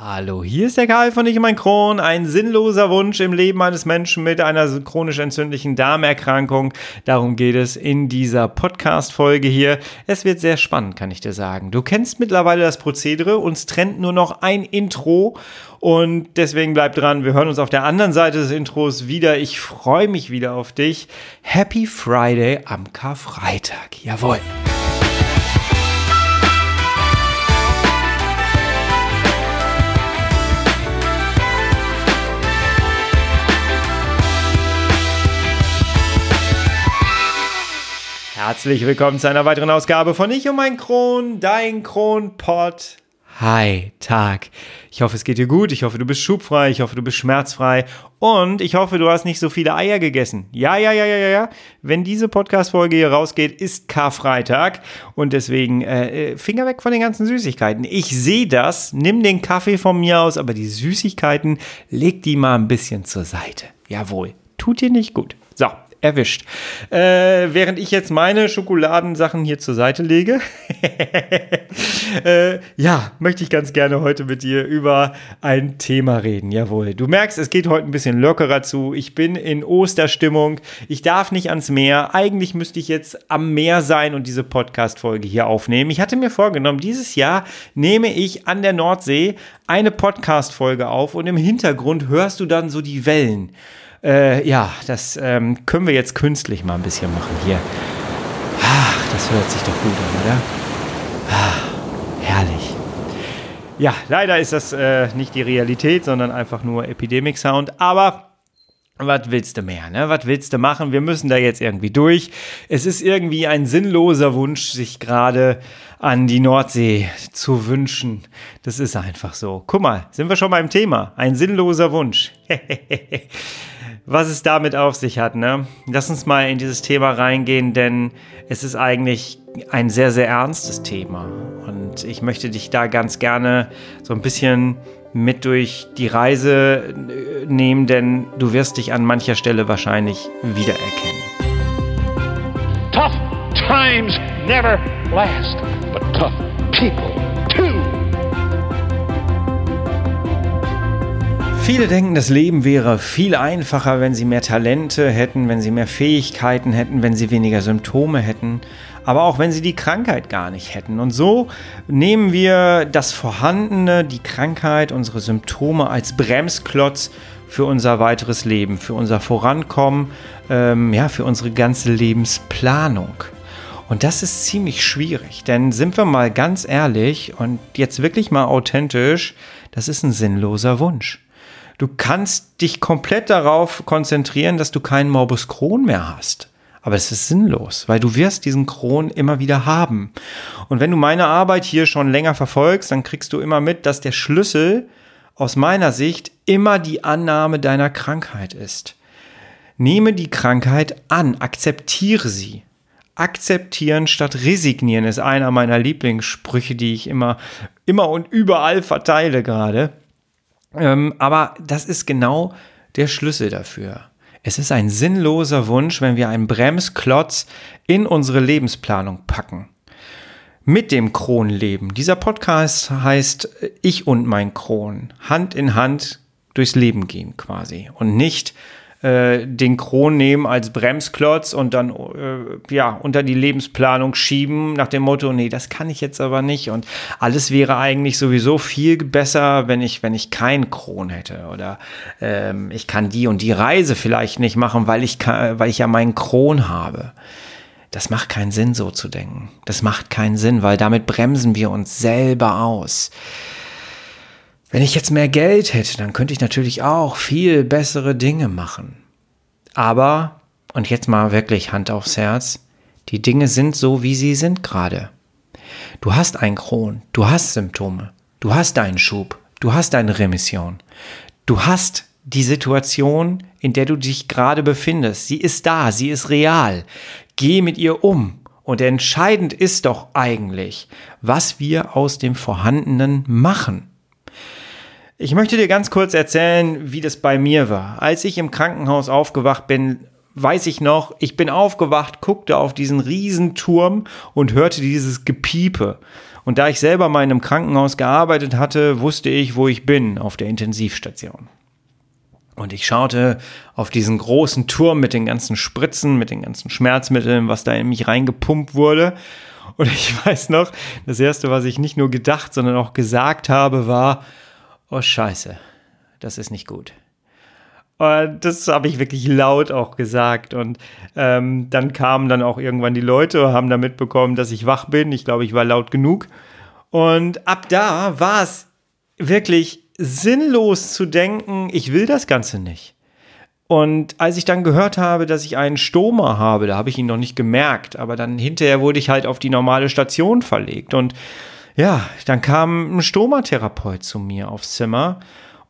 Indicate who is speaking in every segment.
Speaker 1: Hallo, hier ist der Karl von Ich und mein Kron. Ein sinnloser Wunsch im Leben eines Menschen mit einer chronisch entzündlichen Darmerkrankung. Darum geht es in dieser Podcast-Folge hier. Es wird sehr spannend, kann ich dir sagen. Du kennst mittlerweile das Prozedere. Uns trennt nur noch ein Intro. Und deswegen bleib dran. Wir hören uns auf der anderen Seite des Intros wieder. Ich freue mich wieder auf dich. Happy Friday am Karfreitag. Jawohl. Herzlich willkommen zu einer weiteren Ausgabe von Ich und mein Kron, dein Kronpott. Hi, Tag. Ich hoffe, es geht dir gut. Ich hoffe, du bist schubfrei. Ich hoffe, du bist schmerzfrei. Und ich hoffe, du hast nicht so viele Eier gegessen. Ja, ja, ja, ja, ja. Wenn diese Podcast-Folge hier rausgeht, ist Karfreitag. Und deswegen äh, äh, Finger weg von den ganzen Süßigkeiten. Ich sehe das. Nimm den Kaffee von mir aus, aber die Süßigkeiten, leg die mal ein bisschen zur Seite. Jawohl. Tut dir nicht gut. Erwischt. Äh, während ich jetzt meine Schokoladensachen hier zur Seite lege, äh, ja, möchte ich ganz gerne heute mit dir über ein Thema reden. Jawohl. Du merkst, es geht heute ein bisschen lockerer zu. Ich bin in Osterstimmung. Ich darf nicht ans Meer. Eigentlich müsste ich jetzt am Meer sein und diese Podcast-Folge hier aufnehmen. Ich hatte mir vorgenommen, dieses Jahr nehme ich an der Nordsee eine Podcast-Folge auf und im Hintergrund hörst du dann so die Wellen. Äh, ja, das ähm, können wir jetzt künstlich mal ein bisschen machen hier. Ach, das hört sich doch gut an, oder? Ach, herrlich. Ja, leider ist das äh, nicht die Realität, sondern einfach nur Epidemic Sound. Aber was willst du mehr, ne? Was willst du machen? Wir müssen da jetzt irgendwie durch. Es ist irgendwie ein sinnloser Wunsch, sich gerade an die Nordsee zu wünschen. Das ist einfach so. Guck mal, sind wir schon beim Thema. Ein sinnloser Wunsch. was es damit auf sich hat. Ne? Lass uns mal in dieses Thema reingehen, denn es ist eigentlich ein sehr, sehr ernstes Thema. Und ich möchte dich da ganz gerne so ein bisschen mit durch die Reise äh, nehmen, denn du wirst dich an mancher Stelle wahrscheinlich wiedererkennen.
Speaker 2: Tough times never last, but tough people
Speaker 1: Viele denken, das Leben wäre viel einfacher, wenn sie mehr Talente hätten, wenn sie mehr Fähigkeiten hätten, wenn sie weniger Symptome hätten, aber auch wenn sie die Krankheit gar nicht hätten. Und so nehmen wir das Vorhandene, die Krankheit, unsere Symptome als Bremsklotz für unser weiteres Leben, für unser Vorankommen, ähm, ja, für unsere ganze Lebensplanung. Und das ist ziemlich schwierig, denn sind wir mal ganz ehrlich und jetzt wirklich mal authentisch, das ist ein sinnloser Wunsch. Du kannst dich komplett darauf konzentrieren, dass du keinen Morbus Crohn mehr hast. Aber es ist sinnlos, weil du wirst diesen Crohn immer wieder haben. Und wenn du meine Arbeit hier schon länger verfolgst, dann kriegst du immer mit, dass der Schlüssel aus meiner Sicht immer die Annahme deiner Krankheit ist. Nehme die Krankheit an, akzeptiere sie. Akzeptieren statt resignieren ist einer meiner Lieblingssprüche, die ich immer, immer und überall verteile gerade. Ähm, aber das ist genau der Schlüssel dafür. Es ist ein sinnloser Wunsch, wenn wir einen Bremsklotz in unsere Lebensplanung packen. Mit dem Kronleben. Dieser Podcast heißt Ich und mein Kron. Hand in Hand durchs Leben gehen quasi. Und nicht äh, den Kron nehmen als Bremsklotz und dann äh, ja unter die Lebensplanung schieben nach dem Motto, nee, das kann ich jetzt aber nicht und alles wäre eigentlich sowieso viel besser, wenn ich wenn ich keinen Kron hätte oder ähm, ich kann die und die Reise vielleicht nicht machen, weil ich weil ich ja meinen Kron habe. Das macht keinen Sinn, so zu denken. Das macht keinen Sinn, weil damit bremsen wir uns selber aus. Wenn ich jetzt mehr Geld hätte, dann könnte ich natürlich auch viel bessere Dinge machen. Aber, und jetzt mal wirklich Hand aufs Herz, die Dinge sind so, wie sie sind gerade. Du hast ein Kron, du hast Symptome, du hast einen Schub, du hast eine Remission, du hast die Situation, in der du dich gerade befindest. Sie ist da, sie ist real. Geh mit ihr um. Und entscheidend ist doch eigentlich, was wir aus dem Vorhandenen machen. Ich möchte dir ganz kurz erzählen, wie das bei mir war. Als ich im Krankenhaus aufgewacht bin, weiß ich noch, ich bin aufgewacht, guckte auf diesen Riesenturm und hörte dieses Gepiepe. Und da ich selber mal in einem Krankenhaus gearbeitet hatte, wusste ich, wo ich bin auf der Intensivstation. Und ich schaute auf diesen großen Turm mit den ganzen Spritzen, mit den ganzen Schmerzmitteln, was da in mich reingepumpt wurde. Und ich weiß noch, das erste, was ich nicht nur gedacht, sondern auch gesagt habe, war, oh Scheiße, das ist nicht gut. Und das habe ich wirklich laut auch gesagt. Und ähm, dann kamen dann auch irgendwann die Leute, haben da mitbekommen, dass ich wach bin. Ich glaube, ich war laut genug. Und ab da war es wirklich sinnlos zu denken, ich will das Ganze nicht. Und als ich dann gehört habe, dass ich einen Stoma habe, da habe ich ihn noch nicht gemerkt, aber dann hinterher wurde ich halt auf die normale Station verlegt. Und ja, dann kam ein Stomatherapeut zu mir aufs Zimmer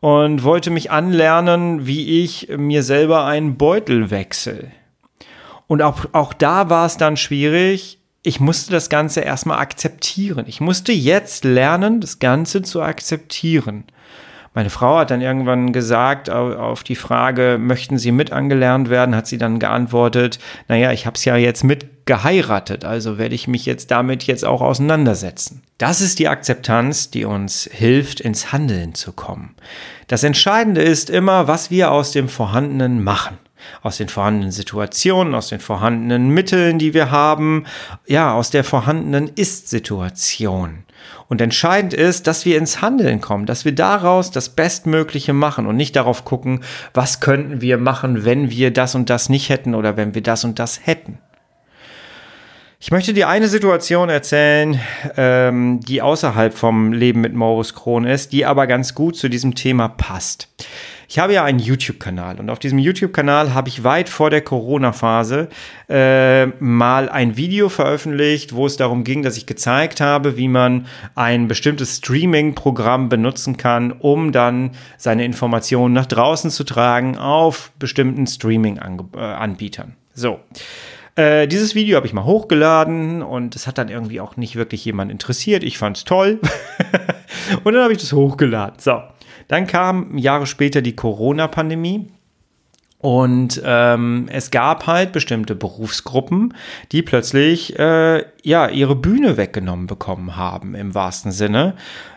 Speaker 1: und wollte mich anlernen, wie ich mir selber einen Beutel wechsle. Und auch, auch da war es dann schwierig. Ich musste das Ganze erstmal akzeptieren. Ich musste jetzt lernen, das Ganze zu akzeptieren. Meine Frau hat dann irgendwann gesagt, auf die Frage, möchten Sie mit angelernt werden, hat sie dann geantwortet, naja, ich habe es ja jetzt mit geheiratet, also werde ich mich jetzt damit jetzt auch auseinandersetzen. Das ist die Akzeptanz, die uns hilft, ins Handeln zu kommen. Das Entscheidende ist immer, was wir aus dem Vorhandenen machen aus den vorhandenen Situationen, aus den vorhandenen Mitteln, die wir haben, ja, aus der vorhandenen Ist-Situation. Und entscheidend ist, dass wir ins Handeln kommen, dass wir daraus das Bestmögliche machen und nicht darauf gucken, was könnten wir machen, wenn wir das und das nicht hätten oder wenn wir das und das hätten. Ich möchte dir eine Situation erzählen, ähm, die außerhalb vom Leben mit Morris Kron ist, die aber ganz gut zu diesem Thema passt. Ich habe ja einen YouTube-Kanal und auf diesem YouTube-Kanal habe ich weit vor der Corona-Phase äh, mal ein Video veröffentlicht, wo es darum ging, dass ich gezeigt habe, wie man ein bestimmtes Streaming-Programm benutzen kann, um dann seine Informationen nach draußen zu tragen auf bestimmten Streaming-Anbietern. So. Äh, dieses Video habe ich mal hochgeladen und es hat dann irgendwie auch nicht wirklich jemand interessiert. Ich fand es toll. und dann habe ich das hochgeladen. So. Dann kam Jahre später die Corona-Pandemie. Und ähm, es gab halt bestimmte Berufsgruppen, die plötzlich äh, ja ihre Bühne weggenommen bekommen haben im wahrsten Sinne.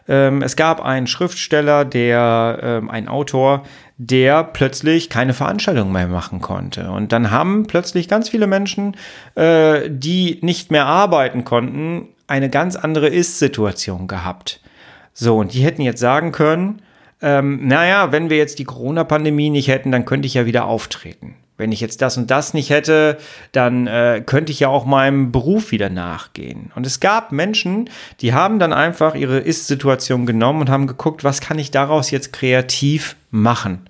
Speaker 1: Ähm, es gab einen Schriftsteller, der ähm, ein Autor, der plötzlich keine Veranstaltung mehr machen konnte. Und dann haben plötzlich ganz viele Menschen, äh, die nicht mehr arbeiten konnten, eine ganz andere Ist-Situation gehabt. So, und die hätten jetzt sagen können, ähm, naja, wenn wir jetzt die Corona-Pandemie nicht hätten, dann könnte ich ja wieder auftreten. Wenn ich jetzt das und das nicht hätte, dann äh, könnte ich ja auch meinem Beruf wieder nachgehen. Und es gab Menschen, die haben dann einfach ihre Ist-Situation genommen und haben geguckt, was kann ich daraus jetzt kreativ machen.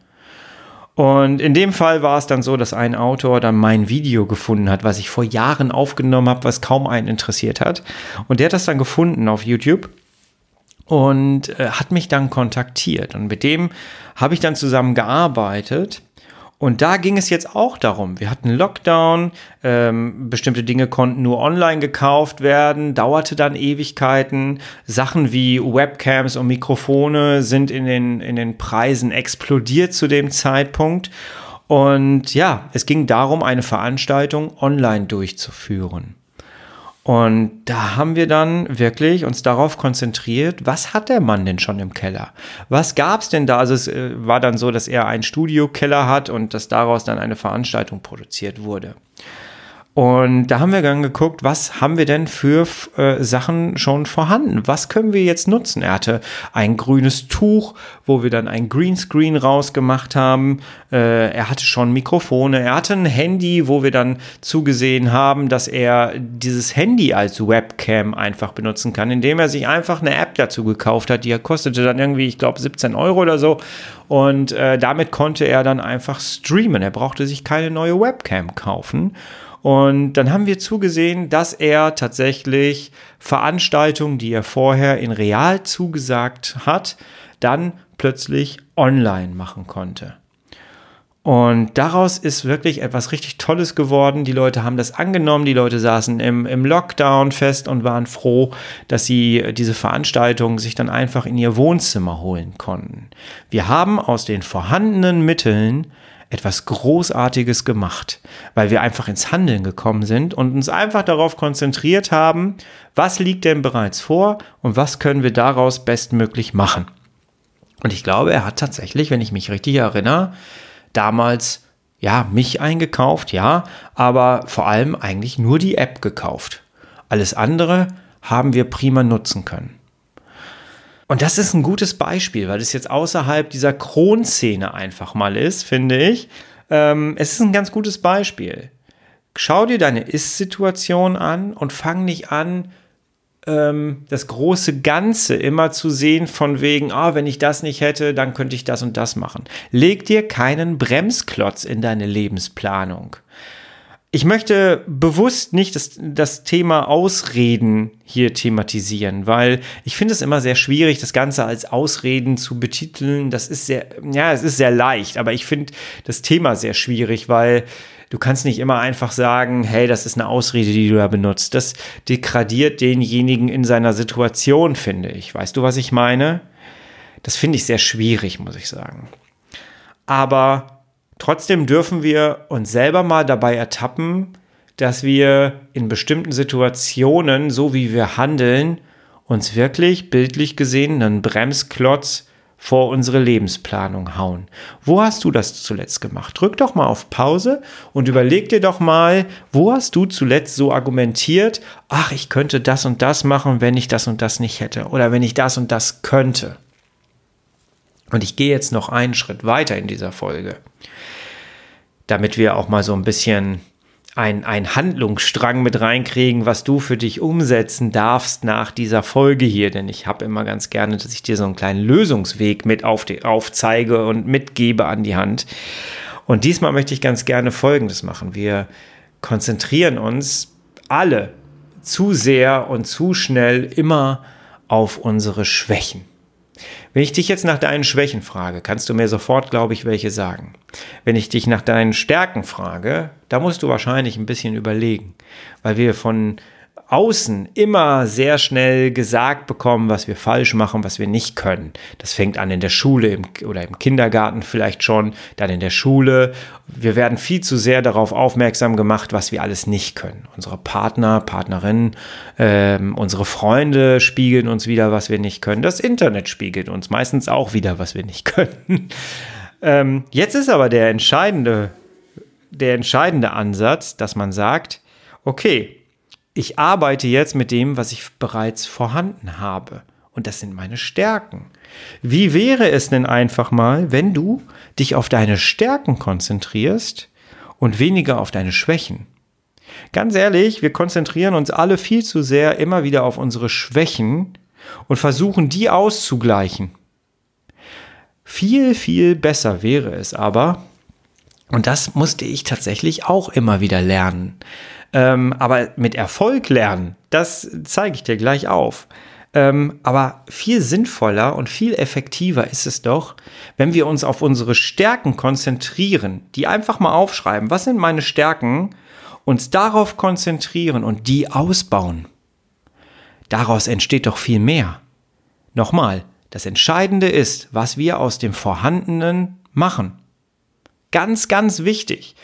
Speaker 1: Und in dem Fall war es dann so, dass ein Autor dann mein Video gefunden hat, was ich vor Jahren aufgenommen habe, was kaum einen interessiert hat. Und der hat das dann gefunden auf YouTube und äh, hat mich dann kontaktiert. Und mit dem habe ich dann zusammen gearbeitet. Und da ging es jetzt auch darum. Wir hatten Lockdown, ähm, bestimmte Dinge konnten nur online gekauft werden, dauerte dann Ewigkeiten. Sachen wie Webcams und Mikrofone sind in den, in den Preisen explodiert zu dem Zeitpunkt. Und ja, es ging darum, eine Veranstaltung online durchzuführen. Und da haben wir dann wirklich uns darauf konzentriert, was hat der Mann denn schon im Keller? Was gab es denn da? Also es äh, war dann so, dass er einen Studiokeller hat und dass daraus dann eine Veranstaltung produziert wurde. Und da haben wir dann geguckt, was haben wir denn für äh, Sachen schon vorhanden? Was können wir jetzt nutzen? Er hatte ein grünes Tuch, wo wir dann ein Greenscreen rausgemacht haben. Äh, er hatte schon Mikrofone. Er hatte ein Handy, wo wir dann zugesehen haben, dass er dieses Handy als Webcam einfach benutzen kann, indem er sich einfach eine App dazu gekauft hat. Die kostete dann irgendwie, ich glaube, 17 Euro oder so. Und äh, damit konnte er dann einfach streamen. Er brauchte sich keine neue Webcam kaufen. Und dann haben wir zugesehen, dass er tatsächlich Veranstaltungen, die er vorher in real zugesagt hat, dann plötzlich online machen konnte. Und daraus ist wirklich etwas richtig Tolles geworden. Die Leute haben das angenommen, die Leute saßen im, im Lockdown fest und waren froh, dass sie diese Veranstaltung sich dann einfach in ihr Wohnzimmer holen konnten. Wir haben aus den vorhandenen Mitteln etwas Großartiges gemacht, weil wir einfach ins Handeln gekommen sind und uns einfach darauf konzentriert haben, was liegt denn bereits vor und was können wir daraus bestmöglich machen. Und ich glaube, er hat tatsächlich, wenn ich mich richtig erinnere, damals ja mich eingekauft, ja, aber vor allem eigentlich nur die App gekauft. Alles andere haben wir prima nutzen können. Und das ist ein gutes Beispiel, weil es jetzt außerhalb dieser Kronszene einfach mal ist, finde ich. Ähm, es ist ein ganz gutes Beispiel. Schau dir deine Ist-Situation an und fang nicht an, ähm, das große Ganze immer zu sehen, von wegen, ah, wenn ich das nicht hätte, dann könnte ich das und das machen. Leg dir keinen Bremsklotz in deine Lebensplanung. Ich möchte bewusst nicht das, das Thema Ausreden hier thematisieren, weil ich finde es immer sehr schwierig, das Ganze als Ausreden zu betiteln. Das ist sehr, ja, es ist sehr leicht, aber ich finde das Thema sehr schwierig, weil du kannst nicht immer einfach sagen, hey, das ist eine Ausrede, die du da benutzt. Das degradiert denjenigen in seiner Situation, finde ich. Weißt du, was ich meine? Das finde ich sehr schwierig, muss ich sagen. Aber Trotzdem dürfen wir uns selber mal dabei ertappen, dass wir in bestimmten Situationen, so wie wir handeln, uns wirklich bildlich gesehen einen Bremsklotz vor unsere Lebensplanung hauen. Wo hast du das zuletzt gemacht? Drück doch mal auf Pause und überleg dir doch mal, wo hast du zuletzt so argumentiert, ach, ich könnte das und das machen, wenn ich das und das nicht hätte oder wenn ich das und das könnte. Und ich gehe jetzt noch einen Schritt weiter in dieser Folge damit wir auch mal so ein bisschen ein, ein Handlungsstrang mit reinkriegen, was du für dich umsetzen darfst nach dieser Folge hier. Denn ich habe immer ganz gerne, dass ich dir so einen kleinen Lösungsweg mit auf die, aufzeige und mitgebe an die Hand. Und diesmal möchte ich ganz gerne Folgendes machen. Wir konzentrieren uns alle zu sehr und zu schnell immer auf unsere Schwächen. Wenn ich dich jetzt nach deinen Schwächen frage, kannst du mir sofort, glaube ich, welche sagen. Wenn ich dich nach deinen Stärken frage, da musst du wahrscheinlich ein bisschen überlegen, weil wir von außen immer sehr schnell gesagt bekommen, was wir falsch machen, was wir nicht können. Das fängt an in der Schule im, oder im Kindergarten vielleicht schon, dann in der Schule. Wir werden viel zu sehr darauf aufmerksam gemacht, was wir alles nicht können. Unsere Partner, Partnerinnen, ähm, unsere Freunde spiegeln uns wieder, was wir nicht können. Das Internet spiegelt uns meistens auch wieder, was wir nicht können. ähm, jetzt ist aber der entscheidende, der entscheidende Ansatz, dass man sagt, okay, ich arbeite jetzt mit dem, was ich bereits vorhanden habe. Und das sind meine Stärken. Wie wäre es denn einfach mal, wenn du dich auf deine Stärken konzentrierst und weniger auf deine Schwächen? Ganz ehrlich, wir konzentrieren uns alle viel zu sehr immer wieder auf unsere Schwächen und versuchen, die auszugleichen. Viel, viel besser wäre es aber, und das musste ich tatsächlich auch immer wieder lernen, ähm, aber mit Erfolg lernen, das zeige ich dir gleich auf. Ähm, aber viel sinnvoller und viel effektiver ist es doch, wenn wir uns auf unsere Stärken konzentrieren, die einfach mal aufschreiben, was sind meine Stärken, uns darauf konzentrieren und die ausbauen. Daraus entsteht doch viel mehr. Nochmal, das Entscheidende ist, was wir aus dem Vorhandenen machen. Ganz, ganz wichtig.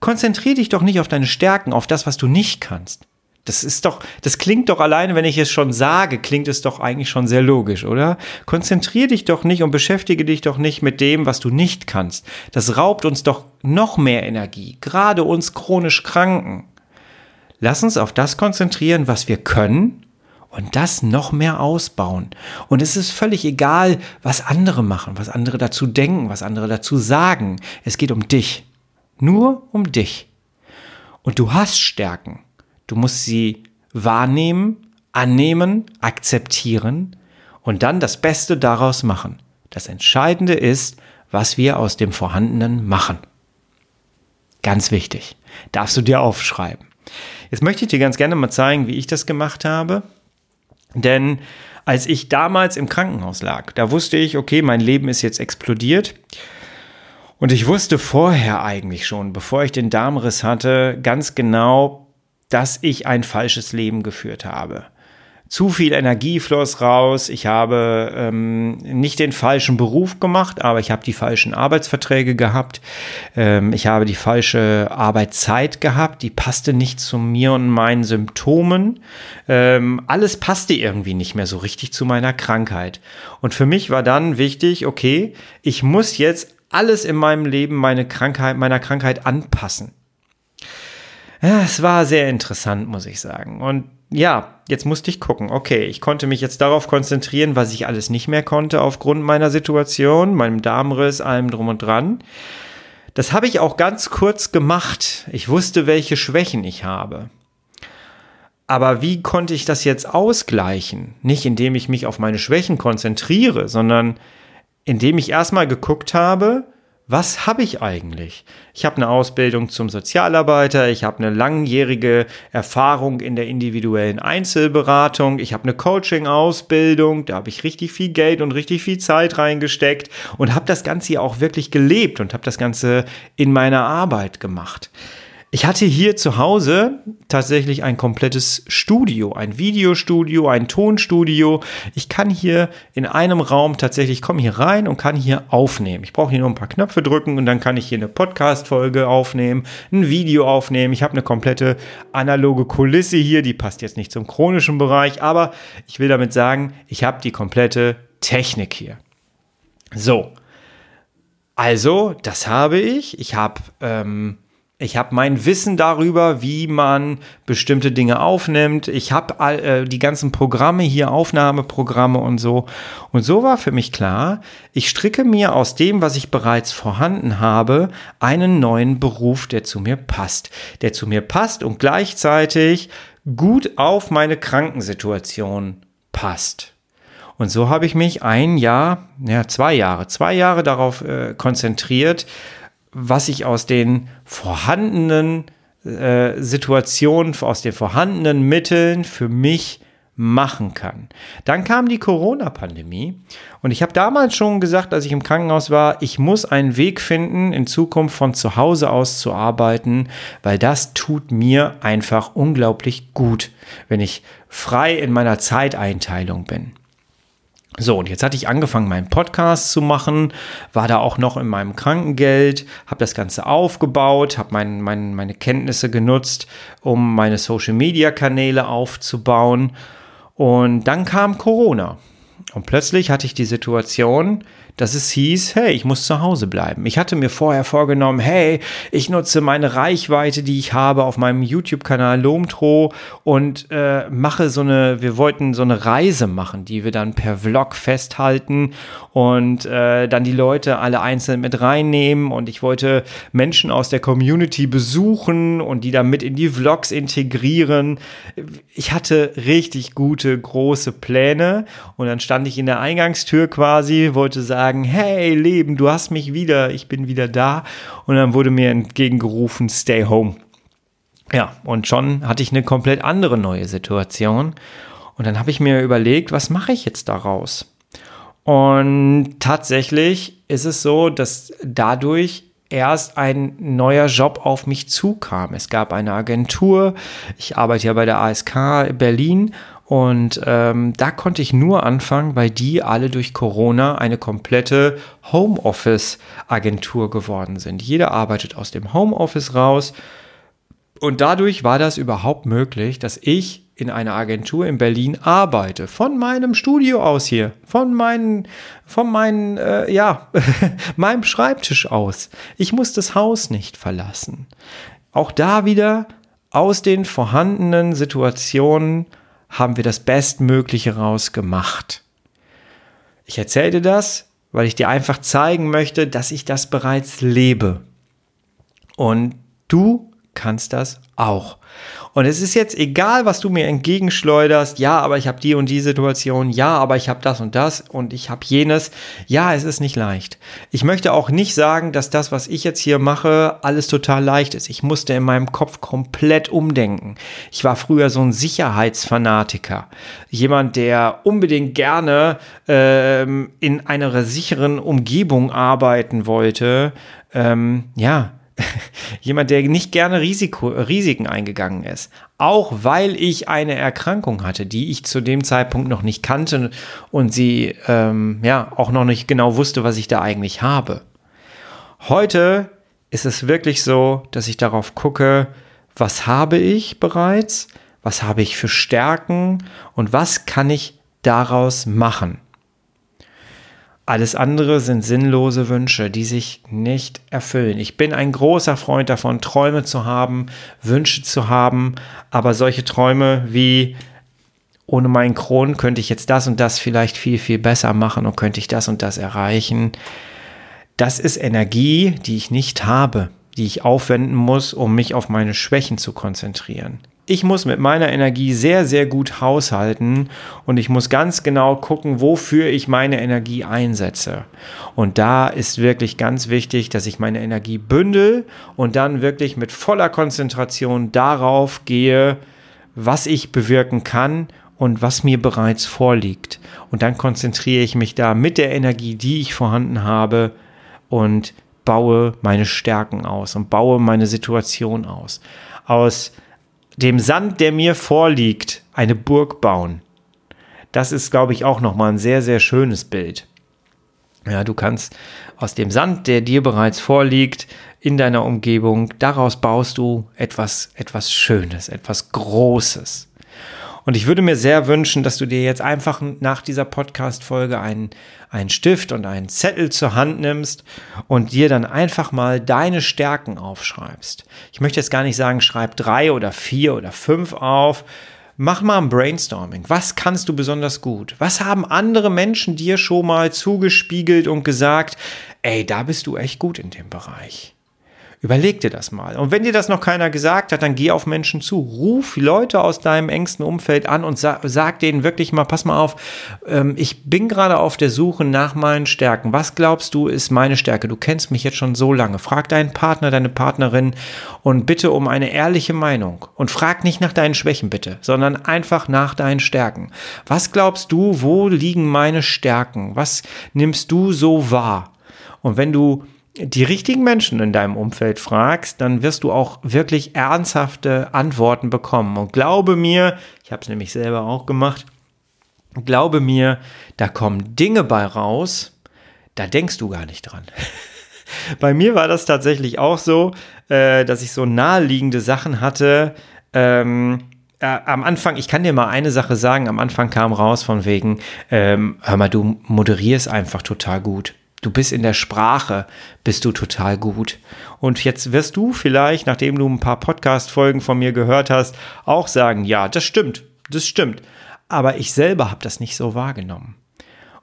Speaker 1: Konzentrier dich doch nicht auf deine Stärken, auf das, was du nicht kannst. Das ist doch, das klingt doch alleine, wenn ich es schon sage, klingt es doch eigentlich schon sehr logisch, oder? Konzentrier dich doch nicht und beschäftige dich doch nicht mit dem, was du nicht kannst. Das raubt uns doch noch mehr Energie, gerade uns chronisch Kranken. Lass uns auf das konzentrieren, was wir können und das noch mehr ausbauen. Und es ist völlig egal, was andere machen, was andere dazu denken, was andere dazu sagen. Es geht um dich. Nur um dich. Und du hast Stärken. Du musst sie wahrnehmen, annehmen, akzeptieren und dann das Beste daraus machen. Das Entscheidende ist, was wir aus dem Vorhandenen machen. Ganz wichtig. Darfst du dir aufschreiben. Jetzt möchte ich dir ganz gerne mal zeigen, wie ich das gemacht habe. Denn als ich damals im Krankenhaus lag, da wusste ich, okay, mein Leben ist jetzt explodiert. Und ich wusste vorher eigentlich schon, bevor ich den Darmriss hatte, ganz genau, dass ich ein falsches Leben geführt habe. zu viel Energie floss raus. Ich habe ähm, nicht den falschen Beruf gemacht, aber ich habe die falschen Arbeitsverträge gehabt. Ähm, ich habe die falsche Arbeitszeit gehabt. Die passte nicht zu mir und meinen Symptomen. Ähm, alles passte irgendwie nicht mehr so richtig zu meiner Krankheit. Und für mich war dann wichtig, okay, ich muss jetzt alles in meinem Leben meine Krankheit, meiner Krankheit anpassen. Ja, es war sehr interessant, muss ich sagen. Und ja, jetzt musste ich gucken. Okay, ich konnte mich jetzt darauf konzentrieren, was ich alles nicht mehr konnte aufgrund meiner Situation, meinem Darmriss, allem drum und dran. Das habe ich auch ganz kurz gemacht. Ich wusste, welche Schwächen ich habe. Aber wie konnte ich das jetzt ausgleichen? Nicht indem ich mich auf meine Schwächen konzentriere, sondern indem ich erstmal geguckt habe, was habe ich eigentlich? Ich habe eine Ausbildung zum Sozialarbeiter, ich habe eine langjährige Erfahrung in der individuellen Einzelberatung, ich habe eine Coaching-Ausbildung, da habe ich richtig viel Geld und richtig viel Zeit reingesteckt und habe das Ganze auch wirklich gelebt und habe das Ganze in meiner Arbeit gemacht. Ich hatte hier zu Hause tatsächlich ein komplettes Studio, ein Videostudio, ein Tonstudio. Ich kann hier in einem Raum tatsächlich, komme hier rein und kann hier aufnehmen. Ich brauche hier nur ein paar Knöpfe drücken und dann kann ich hier eine Podcast-Folge aufnehmen, ein Video aufnehmen. Ich habe eine komplette analoge Kulisse hier, die passt jetzt nicht zum chronischen Bereich, aber ich will damit sagen, ich habe die komplette Technik hier. So. Also, das habe ich. Ich habe ähm, ich habe mein Wissen darüber, wie man bestimmte Dinge aufnimmt. Ich habe äh, die ganzen Programme hier, Aufnahmeprogramme und so. Und so war für mich klar, ich stricke mir aus dem, was ich bereits vorhanden habe, einen neuen Beruf, der zu mir passt. Der zu mir passt und gleichzeitig gut auf meine Krankensituation passt. Und so habe ich mich ein Jahr, ja, zwei Jahre, zwei Jahre darauf äh, konzentriert, was ich aus den vorhandenen äh, Situationen, aus den vorhandenen Mitteln für mich machen kann. Dann kam die Corona-Pandemie und ich habe damals schon gesagt, als ich im Krankenhaus war, ich muss einen Weg finden, in Zukunft von zu Hause aus zu arbeiten, weil das tut mir einfach unglaublich gut, wenn ich frei in meiner Zeiteinteilung bin. So, und jetzt hatte ich angefangen, meinen Podcast zu machen, war da auch noch in meinem Krankengeld, habe das Ganze aufgebaut, habe mein, mein, meine Kenntnisse genutzt, um meine Social-Media-Kanäle aufzubauen. Und dann kam Corona. Und plötzlich hatte ich die Situation, dass es hieß, hey, ich muss zu Hause bleiben. Ich hatte mir vorher vorgenommen, hey, ich nutze meine Reichweite, die ich habe auf meinem YouTube-Kanal Lomtro und äh, mache so eine, wir wollten so eine Reise machen, die wir dann per Vlog festhalten und äh, dann die Leute alle einzeln mit reinnehmen und ich wollte Menschen aus der Community besuchen und die dann mit in die Vlogs integrieren. Ich hatte richtig gute, große Pläne und dann stand ich in der Eingangstür quasi, wollte sagen, sagen, hey Leben, du hast mich wieder, ich bin wieder da. Und dann wurde mir entgegengerufen, stay home. Ja, und schon hatte ich eine komplett andere neue Situation. Und dann habe ich mir überlegt, was mache ich jetzt daraus? Und tatsächlich ist es so, dass dadurch erst ein neuer Job auf mich zukam. Es gab eine Agentur, ich arbeite ja bei der ASK Berlin und ähm, da konnte ich nur anfangen, weil die alle durch Corona eine komplette Homeoffice-Agentur geworden sind. Jeder arbeitet aus dem Homeoffice raus. Und dadurch war das überhaupt möglich, dass ich in einer Agentur in Berlin arbeite. Von meinem Studio aus hier. Von meinen, von meinen, äh, ja, meinem Schreibtisch aus. Ich muss das Haus nicht verlassen. Auch da wieder aus den vorhandenen Situationen haben wir das Bestmögliche rausgemacht. Ich erzähle dir das, weil ich dir einfach zeigen möchte, dass ich das bereits lebe. Und du kannst das auch. Und es ist jetzt egal, was du mir entgegenschleuderst. Ja, aber ich habe die und die Situation. Ja, aber ich habe das und das und ich habe jenes. Ja, es ist nicht leicht. Ich möchte auch nicht sagen, dass das, was ich jetzt hier mache, alles total leicht ist. Ich musste in meinem Kopf komplett umdenken. Ich war früher so ein Sicherheitsfanatiker. Jemand, der unbedingt gerne ähm, in einer sicheren Umgebung arbeiten wollte. Ähm, ja, jemand, der nicht gerne Risiko, Risiken eingegangen ist. Auch weil ich eine Erkrankung hatte, die ich zu dem Zeitpunkt noch nicht kannte und sie ähm, ja auch noch nicht genau wusste, was ich da eigentlich habe. Heute ist es wirklich so, dass ich darauf gucke, was habe ich bereits, was habe ich für Stärken und was kann ich daraus machen. Alles andere sind sinnlose Wünsche, die sich nicht erfüllen. Ich bin ein großer Freund davon, Träume zu haben, Wünsche zu haben, aber solche Träume wie ohne meinen Kron könnte ich jetzt das und das vielleicht viel, viel besser machen und könnte ich das und das erreichen. Das ist Energie, die ich nicht habe, die ich aufwenden muss, um mich auf meine Schwächen zu konzentrieren ich muss mit meiner Energie sehr, sehr gut haushalten und ich muss ganz genau gucken, wofür ich meine Energie einsetze. Und da ist wirklich ganz wichtig, dass ich meine Energie bündel und dann wirklich mit voller Konzentration darauf gehe, was ich bewirken kann und was mir bereits vorliegt. Und dann konzentriere ich mich da mit der Energie, die ich vorhanden habe und baue meine Stärken aus und baue meine Situation aus. Aus dem Sand, der mir vorliegt, eine Burg bauen. Das ist, glaube ich, auch nochmal ein sehr, sehr schönes Bild. Ja, du kannst aus dem Sand, der dir bereits vorliegt, in deiner Umgebung, daraus baust du etwas, etwas Schönes, etwas Großes. Und ich würde mir sehr wünschen, dass du dir jetzt einfach nach dieser Podcast-Folge einen, einen Stift und einen Zettel zur Hand nimmst und dir dann einfach mal deine Stärken aufschreibst. Ich möchte jetzt gar nicht sagen, schreib drei oder vier oder fünf auf. Mach mal ein Brainstorming. Was kannst du besonders gut? Was haben andere Menschen dir schon mal zugespiegelt und gesagt, ey, da bist du echt gut in dem Bereich? Überleg dir das mal. Und wenn dir das noch keiner gesagt hat, dann geh auf Menschen zu. Ruf Leute aus deinem engsten Umfeld an und sag, sag denen wirklich mal, pass mal auf, ähm, ich bin gerade auf der Suche nach meinen Stärken. Was glaubst du ist meine Stärke? Du kennst mich jetzt schon so lange. Frag deinen Partner, deine Partnerin und bitte um eine ehrliche Meinung. Und frag nicht nach deinen Schwächen bitte, sondern einfach nach deinen Stärken. Was glaubst du, wo liegen meine Stärken? Was nimmst du so wahr? Und wenn du die richtigen Menschen in deinem Umfeld fragst, dann wirst du auch wirklich ernsthafte Antworten bekommen. Und glaube mir, ich habe es nämlich selber auch gemacht, glaube mir, da kommen Dinge bei raus, da denkst du gar nicht dran. bei mir war das tatsächlich auch so, äh, dass ich so naheliegende Sachen hatte. Ähm, äh, am Anfang, ich kann dir mal eine Sache sagen, am Anfang kam raus von wegen, ähm, hör mal, du moderierst einfach total gut. Du bist in der Sprache, bist du total gut. Und jetzt wirst du vielleicht, nachdem du ein paar Podcast-Folgen von mir gehört hast, auch sagen, ja, das stimmt, das stimmt. Aber ich selber habe das nicht so wahrgenommen.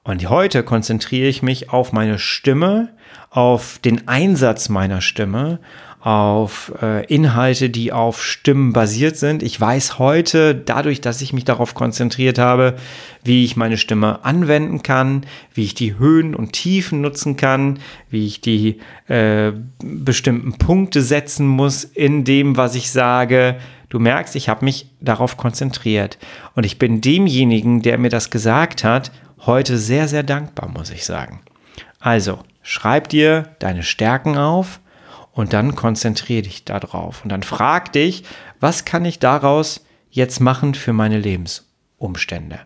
Speaker 1: Und heute konzentriere ich mich auf meine Stimme, auf den Einsatz meiner Stimme, auf äh, Inhalte, die auf Stimmen basiert sind. Ich weiß heute, dadurch, dass ich mich darauf konzentriert habe, wie ich meine Stimme anwenden kann, wie ich die Höhen und Tiefen nutzen kann, wie ich die äh, bestimmten Punkte setzen muss in dem, was ich sage. Du merkst, ich habe mich darauf konzentriert. Und ich bin demjenigen, der mir das gesagt hat, heute sehr, sehr dankbar, muss ich sagen. Also, schreib dir deine Stärken auf und dann konzentriere dich darauf und dann frag dich, was kann ich daraus jetzt machen für meine Lebensumstände?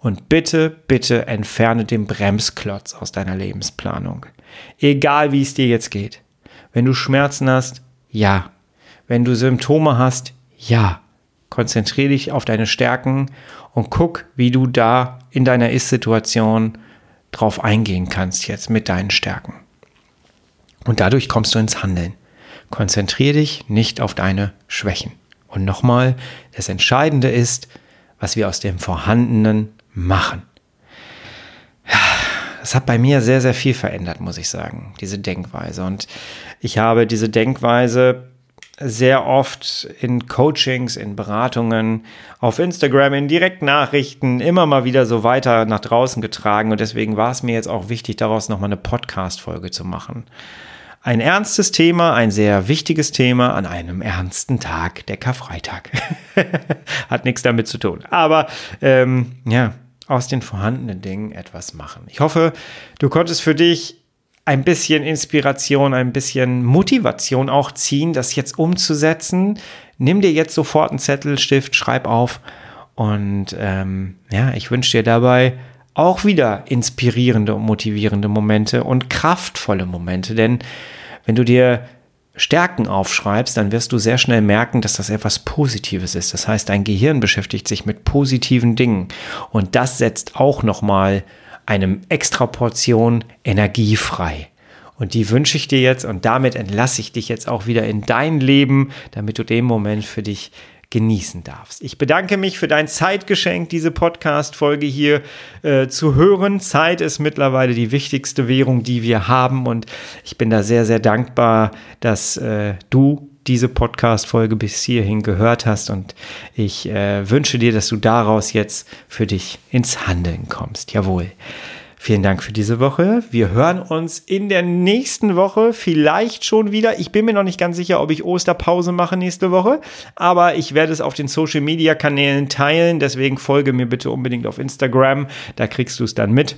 Speaker 1: Und bitte, bitte entferne den Bremsklotz aus deiner Lebensplanung. Egal wie es dir jetzt geht. Wenn du Schmerzen hast, ja. Wenn du Symptome hast, ja. Konzentriere dich auf deine Stärken und guck, wie du da in deiner Ist-Situation drauf eingehen kannst jetzt mit deinen Stärken. Und dadurch kommst du ins Handeln. Konzentriere dich nicht auf deine Schwächen. Und nochmal, das Entscheidende ist, was wir aus dem Vorhandenen machen. Das hat bei mir sehr, sehr viel verändert, muss ich sagen, diese Denkweise. Und ich habe diese Denkweise sehr oft in Coachings, in Beratungen, auf Instagram, in Direktnachrichten immer mal wieder so weiter nach draußen getragen. Und deswegen war es mir jetzt auch wichtig, daraus nochmal eine Podcast-Folge zu machen. Ein ernstes Thema, ein sehr wichtiges Thema an einem ernsten Tag, der Karfreitag. Hat nichts damit zu tun. Aber ähm, ja, aus den vorhandenen Dingen etwas machen. Ich hoffe, du konntest für dich ein bisschen Inspiration, ein bisschen Motivation auch ziehen, das jetzt umzusetzen. Nimm dir jetzt sofort einen Zettel, Stift, schreib auf. Und ähm, ja, ich wünsche dir dabei auch wieder inspirierende und motivierende Momente und kraftvolle Momente. Denn wenn du dir Stärken aufschreibst, dann wirst du sehr schnell merken, dass das etwas Positives ist. Das heißt, dein Gehirn beschäftigt sich mit positiven Dingen und das setzt auch nochmal eine extra Portion Energie frei. Und die wünsche ich dir jetzt und damit entlasse ich dich jetzt auch wieder in dein Leben, damit du den Moment für dich genießen darfst. Ich bedanke mich für dein Zeitgeschenk, diese Podcast-Folge hier äh, zu hören. Zeit ist mittlerweile die wichtigste Währung, die wir haben und ich bin da sehr, sehr dankbar, dass äh, du diese Podcast-Folge bis hierhin gehört hast und ich äh, wünsche dir, dass du daraus jetzt für dich ins Handeln kommst. Jawohl. Vielen Dank für diese Woche. Wir hören uns in der nächsten Woche vielleicht schon wieder. Ich bin mir noch nicht ganz sicher, ob ich Osterpause mache nächste Woche, aber ich werde es auf den Social Media Kanälen teilen. Deswegen folge mir bitte unbedingt auf Instagram. Da kriegst du es dann mit.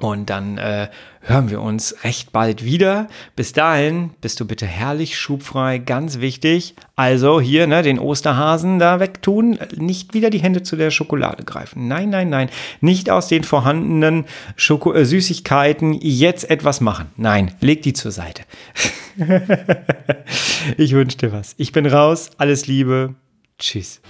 Speaker 1: Und dann äh, hören wir uns recht bald wieder. Bis dahin bist du bitte herrlich schubfrei, ganz wichtig. Also hier ne, den Osterhasen da wegtun, nicht wieder die Hände zu der Schokolade greifen. Nein, nein, nein, nicht aus den vorhandenen Schoko äh, Süßigkeiten jetzt etwas machen. Nein, leg die zur Seite. ich wünsche dir was. Ich bin raus. Alles Liebe. Tschüss.